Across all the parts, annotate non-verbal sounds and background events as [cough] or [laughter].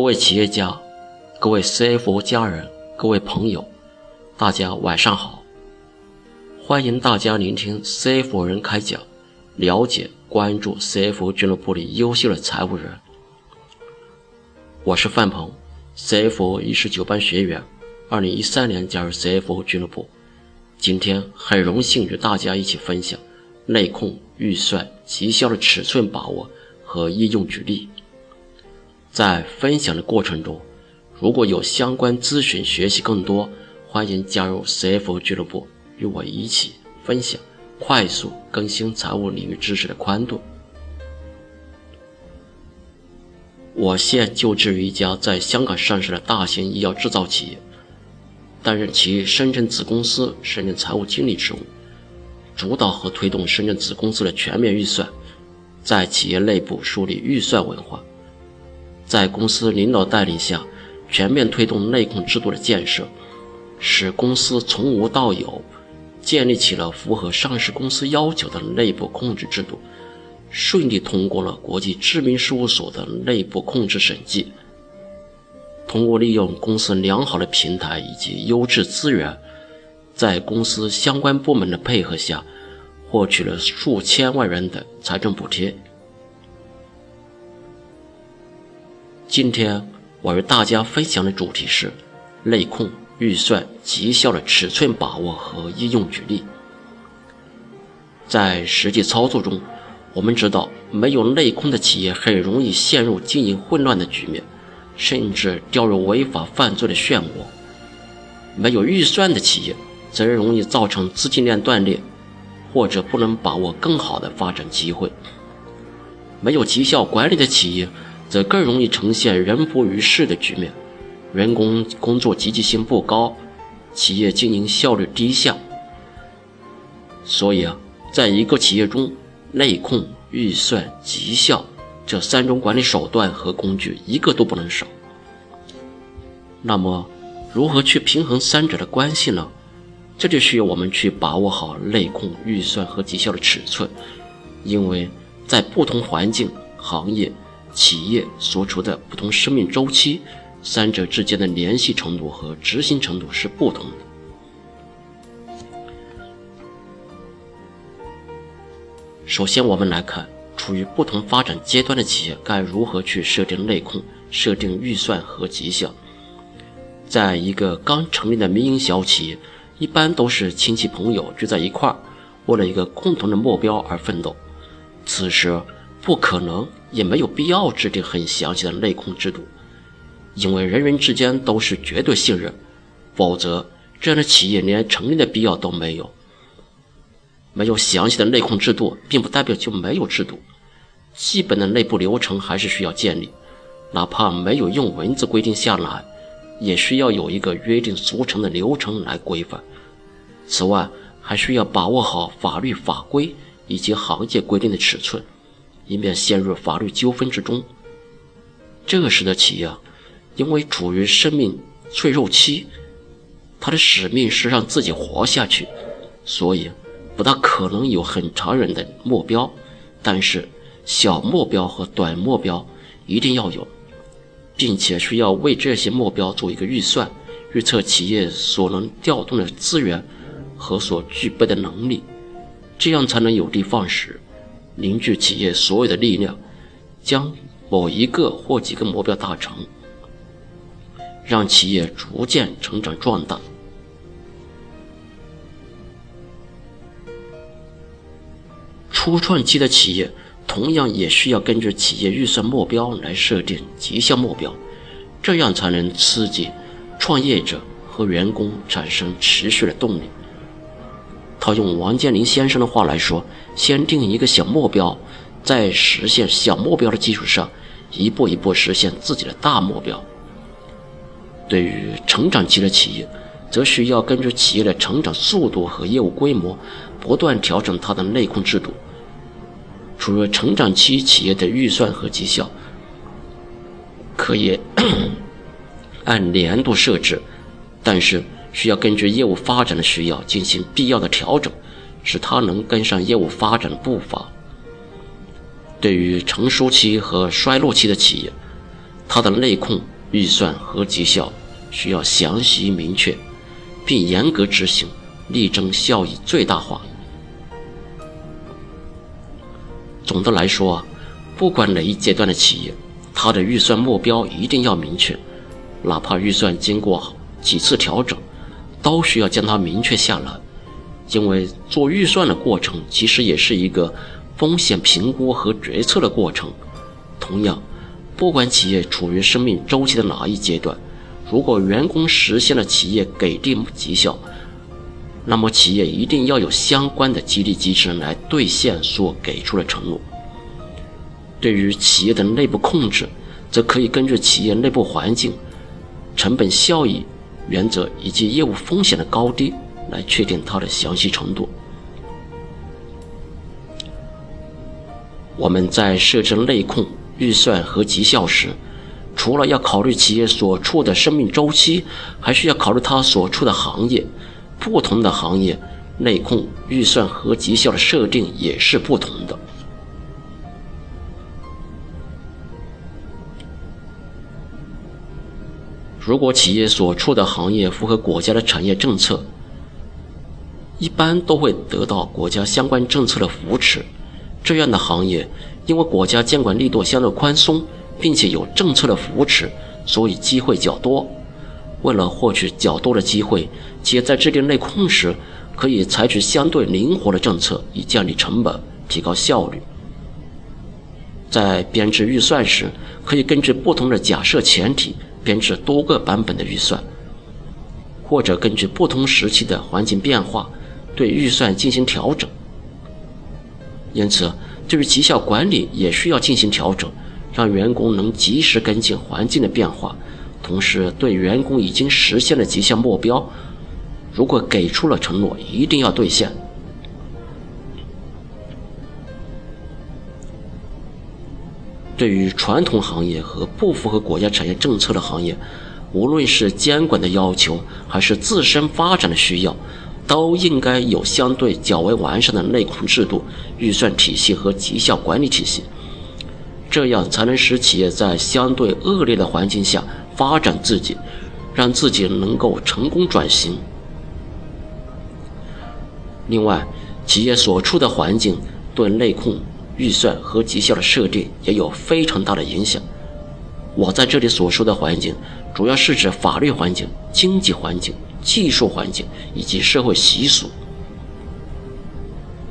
各位企业家、各位 CFO 家人、各位朋友，大家晚上好！欢迎大家聆听 CFO 人开讲，了解、关注 CFO 俱乐部里优秀的财务人。我是范鹏，CFO 一十九班学员，二零一三年加入 CFO 俱乐部。今天很荣幸与大家一起分享内控、预算、绩效的尺寸把握和应用举例。在分享的过程中，如果有相关咨询、学习更多，欢迎加入 CFO 俱乐部，与我一起分享快速更新财务领域知识的宽度。我现就职于一家在香港上市的大型医药制造企业，担任其深圳子公司深圳财务经理职务，主导和推动深圳子公司的全面预算，在企业内部树立预算文化。在公司领导带领下，全面推动内控制度的建设，使公司从无到有，建立起了符合上市公司要求的内部控制制度，顺利通过了国际知名事务所的内部控制审计。通过利用公司良好的平台以及优质资源，在公司相关部门的配合下，获取了数千万元的财政补贴。今天我与大家分享的主题是内控、预算、绩效的尺寸把握和应用举例。在实际操作中，我们知道，没有内控的企业很容易陷入经营混乱的局面，甚至掉入违法犯罪的漩涡；没有预算的企业，则容易造成资金链断裂，或者不能把握更好的发展机会；没有绩效管理的企业。则更容易呈现人不于事的局面，员工工作积极性不高，企业经营效率低下。所以啊，在一个企业中，内控、预算、绩效这三种管理手段和工具一个都不能少。那么，如何去平衡三者的关系呢？这就需要我们去把握好内控、预算和绩效的尺寸，因为在不同环境、行业。企业所处的不同生命周期，三者之间的联系程度和执行程度是不同的。首先，我们来看处于不同发展阶段的企业该如何去设定内控、设定预算和绩效。在一个刚成立的民营小企业，一般都是亲戚朋友聚在一块儿，为了一个共同的目标而奋斗。此时，不可能。也没有必要制定很详细的内控制度，因为人人之间都是绝对信任，否则这样的企业连成立的必要都没有。没有详细的内控制度，并不代表就没有制度，基本的内部流程还是需要建立，哪怕没有用文字规定下来，也需要有一个约定俗成的流程来规范。此外，还需要把握好法律法规以及行业规定的尺寸。以免陷入法律纠纷之中。这时的企业，因为处于生命脆弱期，他的使命是让自己活下去，所以不大可能有很长远的目标。但是小目标和短目标一定要有，并且需要为这些目标做一个预算，预测企业所能调动的资源和所具备的能力，这样才能有的放矢。凝聚企业所有的力量，将某一个或几个目标达成，让企业逐渐成长壮大。初创期的企业同样也需要根据企业预算目标来设定绩效目标，这样才能刺激创业者和员工产生持续的动力。套用王健林先生的话来说，先定一个小目标，在实现小目标的基础上，一步一步实现自己的大目标。对于成长期的企业，则需要根据企业的成长速度和业务规模，不断调整它的内控制度。除了成长期企业的预算和绩效，可以 [coughs] 按年度设置，但是。需要根据业务发展的需要进行必要的调整，使它能跟上业务发展的步伐。对于成熟期和衰落期的企业，它的内控、预算和绩效需要详细明确，并严格执行，力争效益最大化。总的来说，不管哪一阶段的企业，它的预算目标一定要明确，哪怕预算经过几次调整，都需要将它明确下来。因为做预算的过程其实也是一个风险评估和决策的过程。同样，不管企业处于生命周期的哪一阶段，如果员工实现了企业给定绩效，那么企业一定要有相关的激励机制来兑现所给出的承诺。对于企业的内部控制，则可以根据企业内部环境、成本效益原则以及业务风险的高低。来确定它的详细程度。我们在设置内控、预算和绩效时，除了要考虑企业所处的生命周期，还需要考虑它所处的行业。不同的行业，内控、预算和绩效的设定也是不同的。如果企业所处的行业符合国家的产业政策，一般都会得到国家相关政策的扶持，这样的行业，因为国家监管力度相对宽松，并且有政策的扶持，所以机会较多。为了获取较多的机会，企业在制定内控时，可以采取相对灵活的政策，以降低成本，提高效率。在编制预算时，可以根据不同的假设前提，编制多个版本的预算，或者根据不同时期的环境变化。对预算进行调整，因此对于绩效管理也需要进行调整，让员工能及时跟进环境的变化，同时对员工已经实现了绩效目标，如果给出了承诺，一定要兑现。对于传统行业和不符合国家产业政策的行业，无论是监管的要求，还是自身发展的需要。都应该有相对较为完善的内控制度、预算体系和绩效管理体系，这样才能使企业在相对恶劣的环境下发展自己，让自己能够成功转型。另外，企业所处的环境对内控、预算和绩效的设定也有非常大的影响。我在这里所说的环境，主要是指法律环境、经济环境。技术环境以及社会习俗，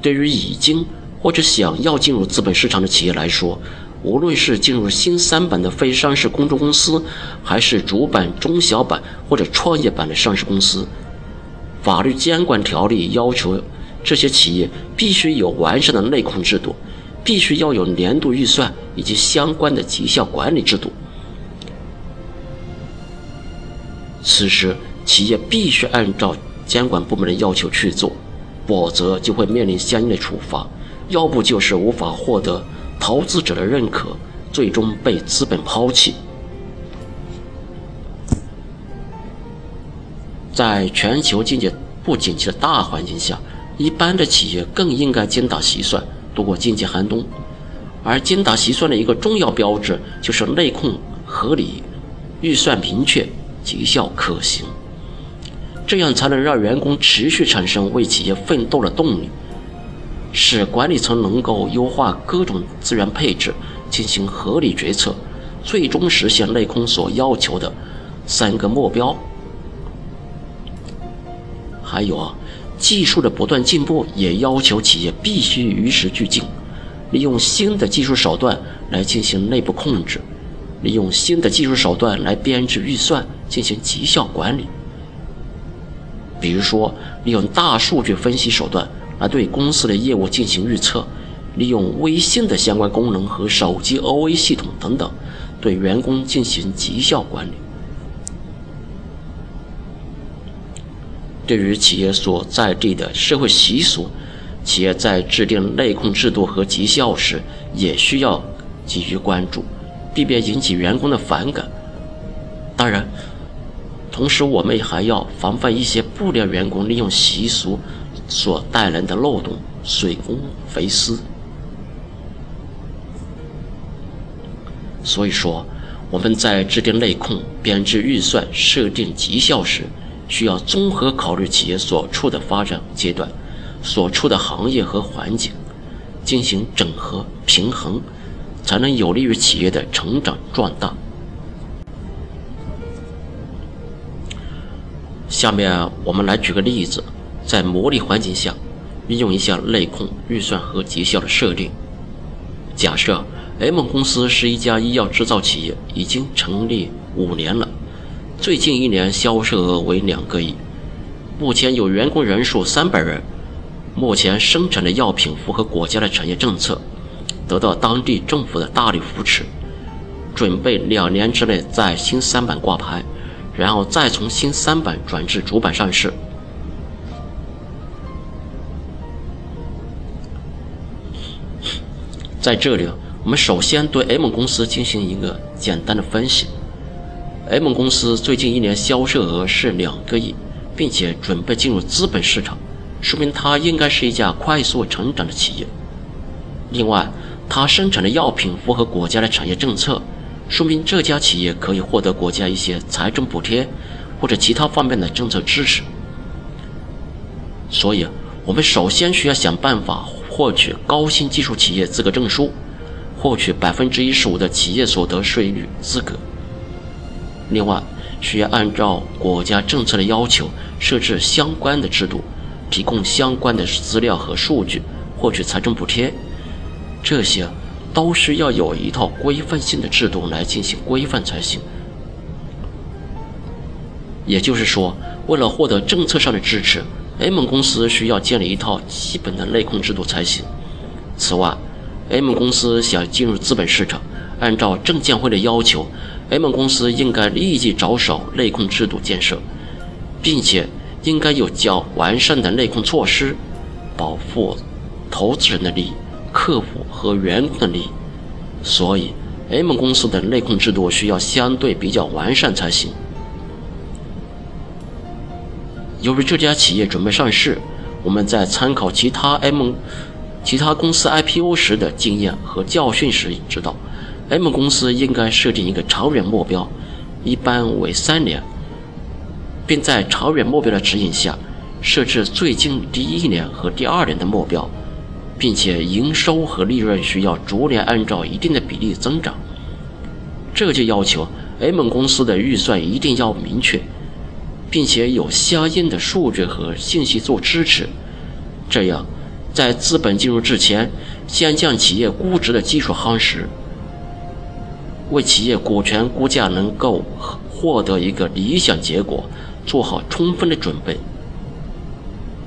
对于已经或者想要进入资本市场的企业来说，无论是进入新三板的非上市公众公司，还是主板、中小板或者创业板的上市公司，法律监管条例要求这些企业必须有完善的内控制度，必须要有年度预算以及相关的绩效管理制度。此时。企业必须按照监管部门的要求去做，否则就会面临相应的处罚，要不就是无法获得投资者的认可，最终被资本抛弃。在全球经济不景气的大环境下，一般的企业更应该精打细算，度过经济寒冬。而精打细算的一个重要标志就是内控合理，预算明确，绩效可行。这样才能让员工持续产生为企业奋斗的动力，使管理层能够优化各种资源配置，进行合理决策，最终实现内控所要求的三个目标。还有啊，技术的不断进步也要求企业必须与时俱进，利用新的技术手段来进行内部控制，利用新的技术手段来编制预算，进行绩效管理。比如说，利用大数据分析手段来对公司的业务进行预测，利用微信的相关功能和手机 OA 系统等等，对员工进行绩效管理。对于企业所在地的社会习俗，企业在制定内控制度和绩效时，也需要给予关注，避免引起员工的反感。当然。同时，我们还要防范一些不良员工利用习俗所带来的漏洞，水公肥私。所以说，我们在制定内控、编制预算、设定绩效时，需要综合考虑企业所处的发展阶段、所处的行业和环境，进行整合平衡，才能有利于企业的成长壮大。下面我们来举个例子，在模拟环境下，运用一下内控、预算和绩效的设定。假设。M 公司是一家医药制造企业，已经成立五年了，最近一年销售额为两个亿，目前有员工人数三百人，目前生产的药品符合国家的产业政策，得到当地政府的大力扶持，准备两年之内在新三板挂牌，然后再从新三板转至主板上市。在这里。我们首先对 M 公司进行一个简单的分析。M 公司最近一年销售额是两个亿，并且准备进入资本市场，说明它应该是一家快速成长的企业。另外，它生产的药品符合国家的产业政策，说明这家企业可以获得国家一些财政补贴或者其他方面的政策支持。所以，我们首先需要想办法获取高新技术企业资格证书。获取百分之一十五的企业所得税率资格。另外，需要按照国家政策的要求设置相关的制度，提供相关的资料和数据，获取财政补贴。这些都是要有一套规范性的制度来进行规范才行。也就是说，为了获得政策上的支持，M 公司需要建立一套基本的内控制度才行。此外，M 公司想进入资本市场，按照证监会的要求，M 公司应该立即着手内控制度建设，并且应该有较完善的内控措施，保护投资人的利益、客户和员工的利益。所以，M 公司的内控制度需要相对比较完善才行。由于这家企业准备上市，我们在参考其他 M。其他公司 IPO 时的经验和教训时，知道 M 公司应该设定一个长远目标，一般为三年，并在长远目标的指引下，设置最近第一年和第二年的目标，并且营收和利润需要逐年按照一定的比例增长。这就要求 M 公司的预算一定要明确，并且有相应的数据和信息做支持，这样。在资本进入之前，先将企业估值的基础夯实，为企业股权估价能够获得一个理想结果做好充分的准备。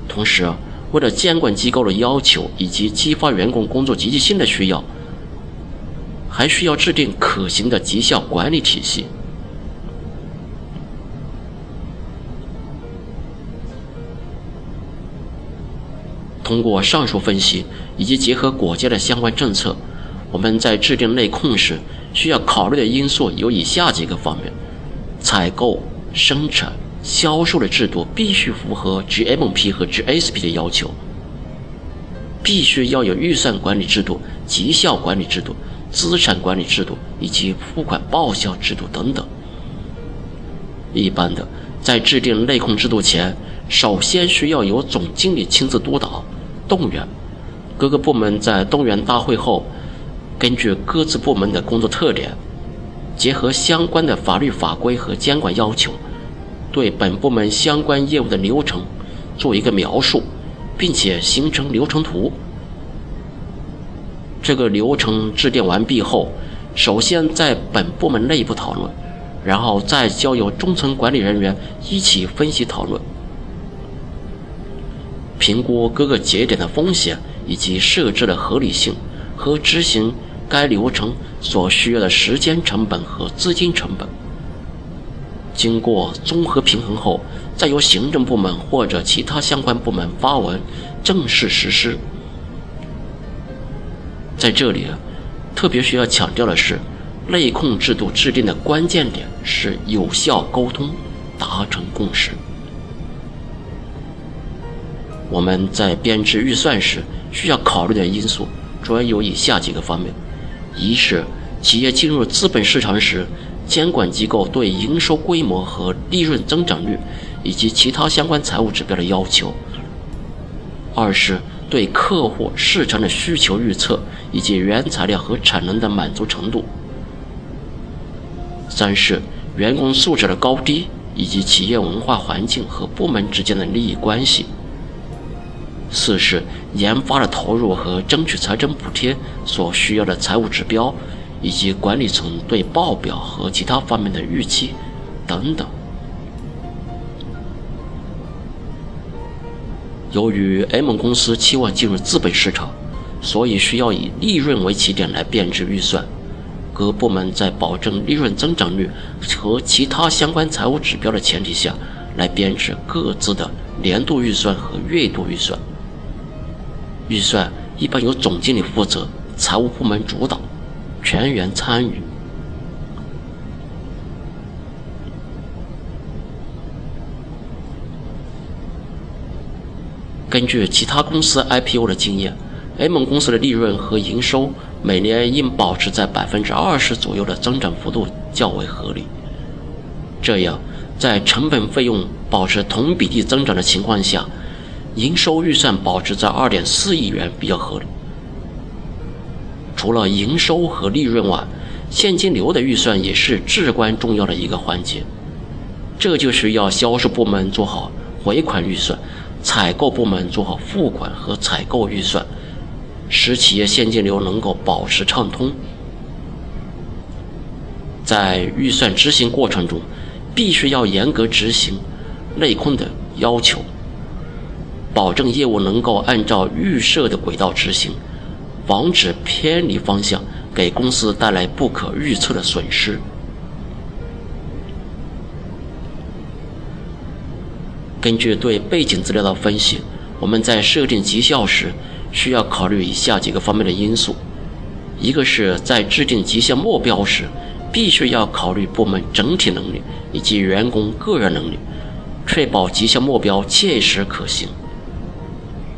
同时，为了监管机构的要求以及激发员工工作积极性的需要，还需要制定可行的绩效管理体系。通过上述分析，以及结合国家的相关政策，我们在制定内控时需要考虑的因素有以下几个方面：采购、生产、销售的制度必须符合 GMP 和 GSP 的要求，必须要有预算管理制度、绩效管理制度、资产管理制度以及付款报销制度等等。一般的，在制定内控制度前，首先需要由总经理亲自督导。动员各个部门在动员大会后，根据各自部门的工作特点，结合相关的法律法规和监管要求，对本部门相关业务的流程做一个描述，并且形成流程图。这个流程制定完毕后，首先在本部门内部讨论，然后再交由中层管理人员一起分析讨论。评估各个节点的风险以及设置的合理性和执行该流程所需要的时间成本和资金成本。经过综合平衡后，再由行政部门或者其他相关部门发文正式实施。在这里，特别需要强调的是，内控制度制定的关键点是有效沟通，达成共识。我们在编制预算时需要考虑的因素主要有以下几个方面：一是企业进入资本市场时，监管机构对营收规模和利润增长率以及其他相关财务指标的要求；二是对客户市场的需求预测以及原材料和产能的满足程度；三是员工素质的高低以及企业文化环境和部门之间的利益关系；四是研发的投入和争取财政补贴所需要的财务指标。以及管理层对报表和其他方面的预期等等。由于 M 公司期望进入资本市场，所以需要以利润为起点来编制预算。各部门在保证利润增长率和其他相关财务指标的前提下，来编制各自的年度预算和月度预算。预算一般由总经理负责，财务部门主导。全员参与。根据其他公司 IPO 的经验，M 公司的利润和营收每年应保持在百分之二十左右的增长幅度较为合理。这样，在成本费用保持同比例增长的情况下，营收预算保持在二点四亿元比较合理。除了营收和利润外，现金流的预算也是至关重要的一个环节。这就需要销售部门做好回款预算，采购部门做好付款和采购预算，使企业现金流能够保持畅通。在预算执行过程中，必须要严格执行内控的要求，保证业务能够按照预设的轨道执行。防止偏离方向，给公司带来不可预测的损失。根据对背景资料的分析，我们在设定绩效时，需要考虑以下几个方面的因素：一个是在制定绩效目标时，必须要考虑部门整体能力以及员工个人能力，确保绩效目标切实可行；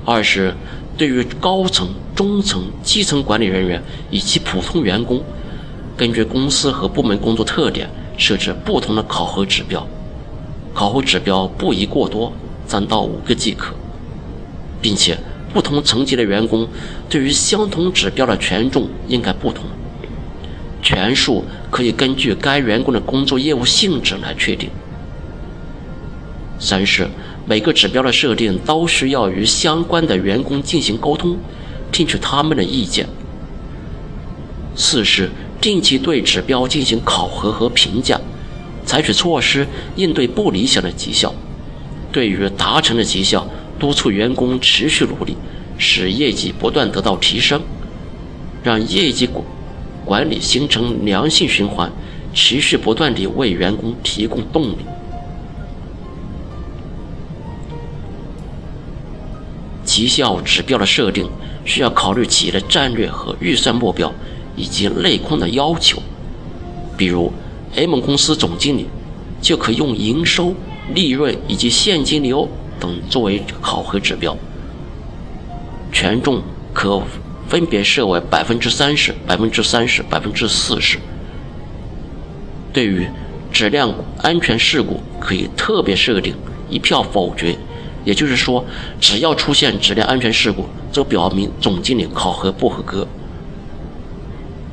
二是。对于高层、中层、基层管理人员以及普通员工，根据公司和部门工作特点设置不同的考核指标。考核指标不宜过多，三到五个即可，并且不同层级的员工对于相同指标的权重应该不同。权数可以根据该员工的工作业务性质来确定。三是。每个指标的设定都需要与相关的员工进行沟通，听取他们的意见。四是定期对指标进行考核和评价，采取措施应对不理想的绩效。对于达成的绩效，督促员工持续努力，使业绩不断得到提升，让业绩管管理形成良性循环，持续不断地为员工提供动力。绩效指标的设定需要考虑企业的战略和预算目标，以及内控的要求。比如，M 公司总经理就可用营收、利润以及现金流等作为考核指标，权重可分别设为百分之三十、百分之三十、百分之四十。对于质量安全事故，可以特别设定一票否决。也就是说，只要出现质量安全事故，则表明总经理考核不合格。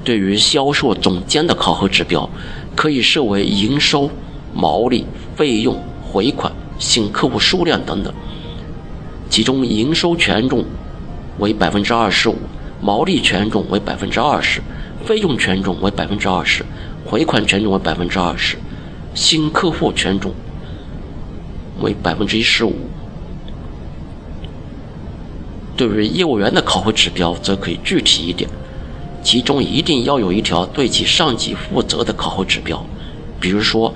对于销售总监的考核指标，可以设为营收、毛利、费用、回款、新客户数量等等。其中，营收权重为百分之二十五，毛利权重为百分之二十，费用权重为百分之二十，回款权重为百分之二十，新客户权重为百分之一十五。对于业务员的考核指标，则可以具体一点，其中一定要有一条对其上级负责的考核指标，比如说，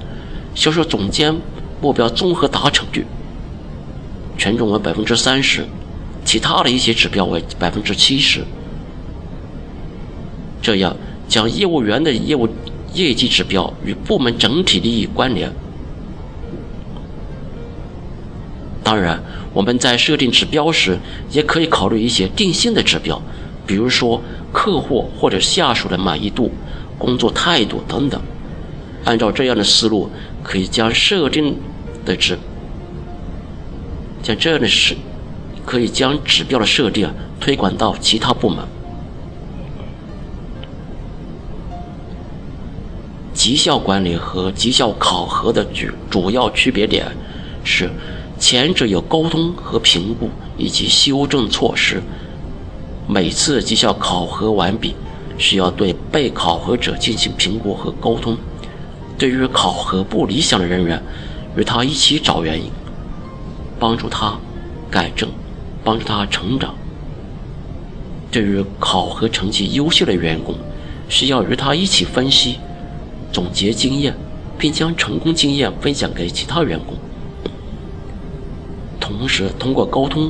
销售总监目标综合达成率，权重为百分之三十，其他的一些指标为百分之七十，这样将业务员的业务业绩指标与部门整体利益关联。当然。我们在设定指标时，也可以考虑一些定性的指标，比如说客户或者下属的满意度、工作态度等等。按照这样的思路，可以将设定的指，将这样的事，可以将指标的设定推广到其他部门。绩效管理和绩效考核的主主要区别点是，前者有沟通和评估以及修正措施。每次绩效考核完毕，需要对被考核者进行评估和沟通。对于考核不理想的人员，与他一起找原因，帮助他改正，帮助他成长。对于考核成绩优秀的员工，需要与他一起分析。总结经验，并将成功经验分享给其他员工。同时，通过沟通，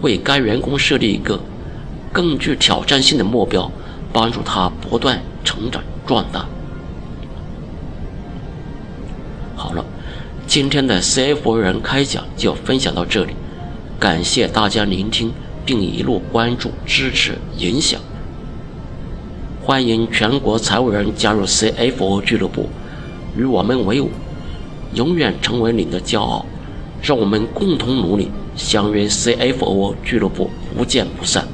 为该员工设立一个更具挑战性的目标，帮助他不断成长壮大。好了，今天的 CFO 人开讲就分享到这里，感谢大家聆听并一路关注、支持、影响。欢迎全国财务人加入 CFO 俱乐部，与我们为伍，永远成为你的骄傲。让我们共同努力，相约 CFO 俱乐部，不见不散。